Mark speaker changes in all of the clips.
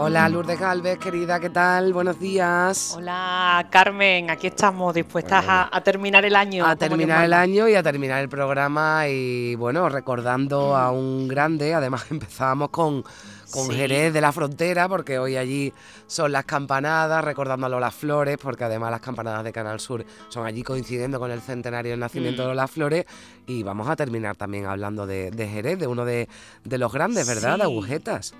Speaker 1: Hola Lourdes Galvez, querida, ¿qué tal? Buenos días.
Speaker 2: Hola Carmen, aquí estamos dispuestas a, a terminar el año.
Speaker 1: A terminar el año y a terminar el programa y bueno, recordando a un grande, además empezábamos con, con
Speaker 2: Sí.
Speaker 1: Jerez de la Frontera, porque hoy allí son las campanadas, recordando a Lola Flores, porque además las campanadas de Canal Sur son allí coincidiendo con el centenario del nacimiento
Speaker 2: Mm.
Speaker 1: de Lola Flores y vamos a terminar también hablando de, de Jerez, de uno de, de los grandes, ¿verdad? De agujetas.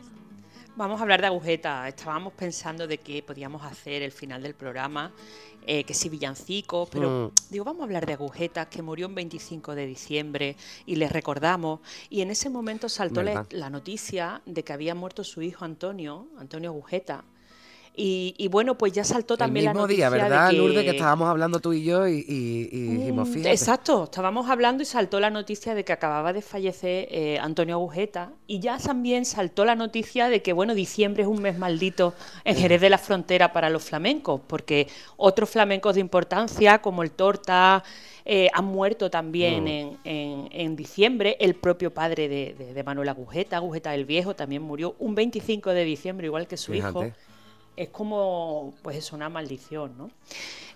Speaker 2: Vamos a hablar de agujetas. Estábamos pensando de qué podíamos hacer el final del programa, eh, que si villancicos, pero
Speaker 1: Mm.
Speaker 2: digo, vamos a hablar de agujetas, que murió un 25 de diciembre y les recordamos. Y en ese momento saltó la, la noticia de que había muerto su hijo Antonio, Antonio Agujeta. Y, y bueno, pues ya saltó también
Speaker 1: el mismo
Speaker 2: la noticia
Speaker 1: día, ¿verdad,
Speaker 2: de que...
Speaker 1: Lourdes? Que estábamos hablando tú y yo y, y- y dijimos,
Speaker 2: Mm,
Speaker 1: fíjate.
Speaker 2: Exacto, estábamos hablando y saltó la noticia de que acababa de fallecer eh, Antonio Agujeta y ya también saltó la noticia de que, bueno, diciembre es un mes maldito en Jerez de la Frontera para los flamencos, porque otros flamencos de importancia, como el Torta, eh, han muerto también
Speaker 1: Mm.
Speaker 2: en, en- en diciembre. El propio padre de, de- de Manuel Agujeta, Agujeta el Viejo, también murió un 25 de diciembre, igual que su hijo. Es como, pues eso, una maldición, ¿no?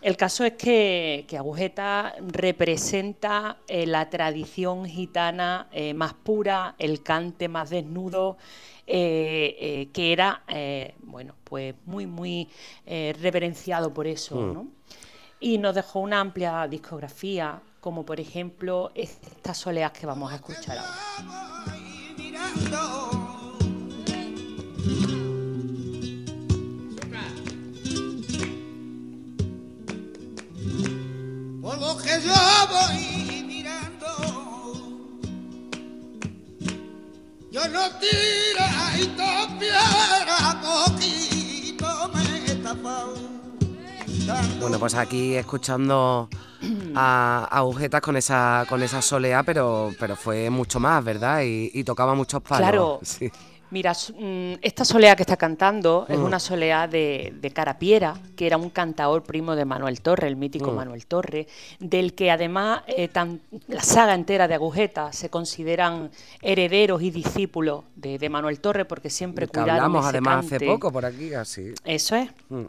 Speaker 2: El caso es que, que Agujeta representa eh, la tradición gitana eh, más pura, el cante más desnudo, eh, eh, que era, eh, bueno, pues muy, muy eh, reverenciado por eso,
Speaker 1: Mm.
Speaker 2: ¿no? Y nos dejó una amplia discografía, como por ejemplo estas soleas que vamos a escuchar ahora.
Speaker 3: Por lo que yo voy mirando. Yo no tira y piedra, poquito me tapado.
Speaker 1: Bueno, pues aquí escuchando a, a Agujetas con esa con esa soleá, pero pero fue mucho más, ¿verdad? Y, y tocaba muchos palos.
Speaker 2: Claro.
Speaker 1: Sí.
Speaker 2: Mira, mm, esta solea que está cantando es
Speaker 1: Mm.
Speaker 2: una solea de, de Carapiera, que era un cantaor primo de Manuel Torre, el mítico
Speaker 1: Mm.
Speaker 2: Manuel Torre, del que además eh, tan- la saga entera de Agujetas se consideran herederos y discípulos de, de Manuel Torre, porque siempre cuidaron
Speaker 1: hablamos
Speaker 2: ese
Speaker 1: además hace poco por aquí, así.
Speaker 2: Eso es
Speaker 1: Mm.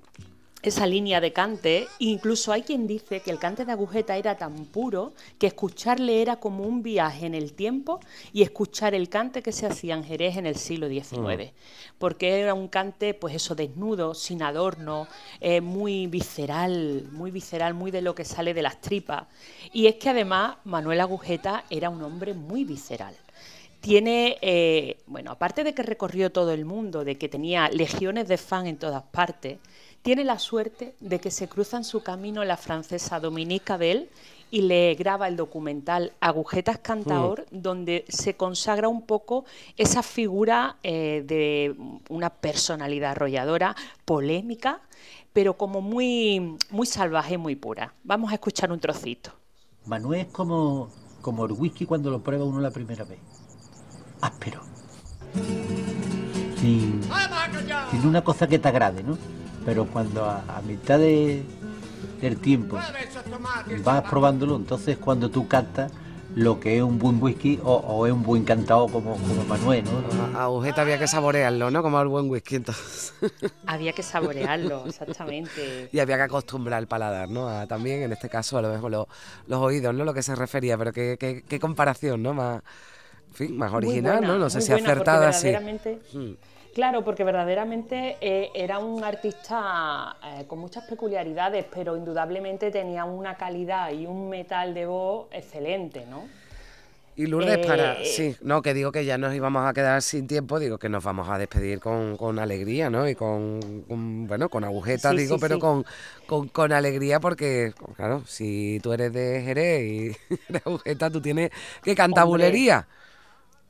Speaker 2: Esa línea de cante. Incluso hay quien dice que el cante de agujeta era tan puro que escucharle era como un viaje en el tiempo y escuchar el cante que se hacía en Jerez en el siglo XIX. Porque era un cante, pues eso, desnudo, sin adorno, eh, muy visceral, muy visceral, muy de lo que sale de las tripas. Y es que además Manuel Agujeta era un hombre muy visceral. Tiene, eh, bueno, aparte de que recorrió todo el mundo, de que tenía legiones de fans en todas partes, tiene la suerte de que se cruza en su camino la francesa Dominique Abel y le graba el documental Agujetas Cantaor, donde se consagra un poco esa figura eh, de una personalidad arrolladora, polémica, pero como muy, muy salvaje, muy pura. Vamos a escuchar un trocito.
Speaker 4: Manuel es como, como el whisky cuando lo prueba uno la primera vez. Áspero. Sin, sin una cosa que te agrade, ¿no? Pero cuando a, a mitad de, del tiempo vas probándolo, entonces cuando tú cantas lo que es un buen whisky o, o es un buen cantado como, como Manuel, ¿no?
Speaker 1: A a había que saborearlo, ¿no? Como al buen whisky entonces.
Speaker 2: Había que saborearlo, exactamente.
Speaker 1: y había que acostumbrar el paladar, ¿no? A- también, en este caso, a lo mejor lo- los oídos, ¿no? Lo que se refería, pero qué, qué- qué comparación, ¿no? Más, en fin, más original,
Speaker 2: buena,
Speaker 1: ¿no? No sé si
Speaker 2: buena,
Speaker 1: acertada, sí.
Speaker 2: verdaderamente-
Speaker 1: Mm.
Speaker 2: Claro, porque verdaderamente eh, era un artista eh, con muchas peculiaridades, pero indudablemente tenía una calidad y un metal de voz excelente, ¿no?
Speaker 1: Y Lourdes,
Speaker 2: Eh,
Speaker 1: para. Sí, no, que digo que ya nos íbamos a quedar sin tiempo, digo que nos vamos a despedir con, con alegría, ¿no? Y con, con, bueno, con agujetas,
Speaker 2: Sí,
Speaker 1: digo,
Speaker 2: sí,
Speaker 1: pero
Speaker 2: sí.
Speaker 1: Con, con, con alegría, porque, claro, si tú eres de Jerez y de agujeta, tú tienes que
Speaker 2: Hombre.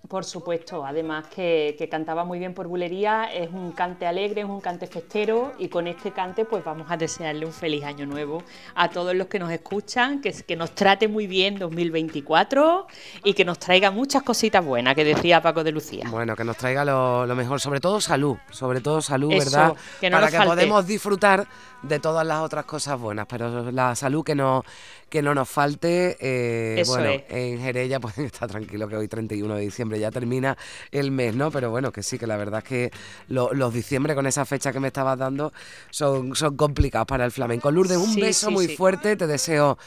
Speaker 2: Por supuesto, además que, que, cantaba muy bien por bulería, es un cante alegre, es un cante festero y con este cante pues vamos a desearle un feliz año nuevo a todos los que nos escuchan, que, que nos trate muy bien 2024 y que nos traiga muchas cositas buenas, que decía Paco de Lucía.
Speaker 1: Bueno, que nos traiga lo, mejor, sobre todo salud, sobre todo salud, ¿verdad?
Speaker 2: Que no
Speaker 1: Para que
Speaker 2: falte.
Speaker 1: podamos disfrutar de todas las otras cosas buenas, pero la salud que no, que no nos falte. Eh,
Speaker 2: Eso
Speaker 1: bueno,
Speaker 2: es.
Speaker 1: en Jerez ya pueden estar tranquilos que hoy 31 de diciembre ya termina el mes, ¿no? Pero bueno, que sí, que la verdad es que lo- los diciembre con esa fecha que me estabas dando son, son complicados para el flamenco. Lourdes, un
Speaker 2: Sí,
Speaker 1: beso
Speaker 2: sí,
Speaker 1: muy
Speaker 2: sí.
Speaker 1: fuerte, te deseo,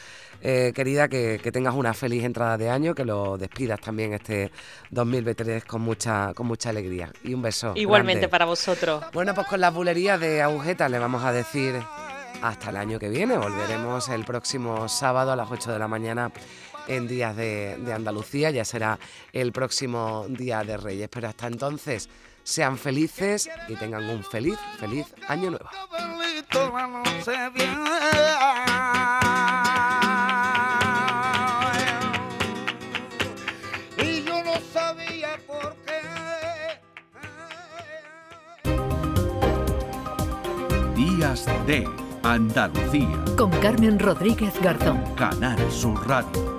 Speaker 1: eh, querida, que, que tengas una feliz entrada de año, que lo despidas también este 2023 con mucha, con mucha alegría. Y un beso.
Speaker 2: Igualmente
Speaker 1: grande.
Speaker 2: para vosotros.
Speaker 1: Bueno, pues con las bulerías de agujetas le vamos a decir hasta el año que viene. Volveremos el próximo sábado a las 8 de la mañana en Días de, de Andalucía. Ya será el próximo Día de Reyes. Pero hasta entonces, sean felices y tengan un feliz, feliz año nuevo.
Speaker 3: Abuelito, la noche viene. Y yo no sabía por qué.
Speaker 5: Días de Andalucía.
Speaker 6: Con Carmen Rodríguez Garzón.
Speaker 5: Canal Sur Radio.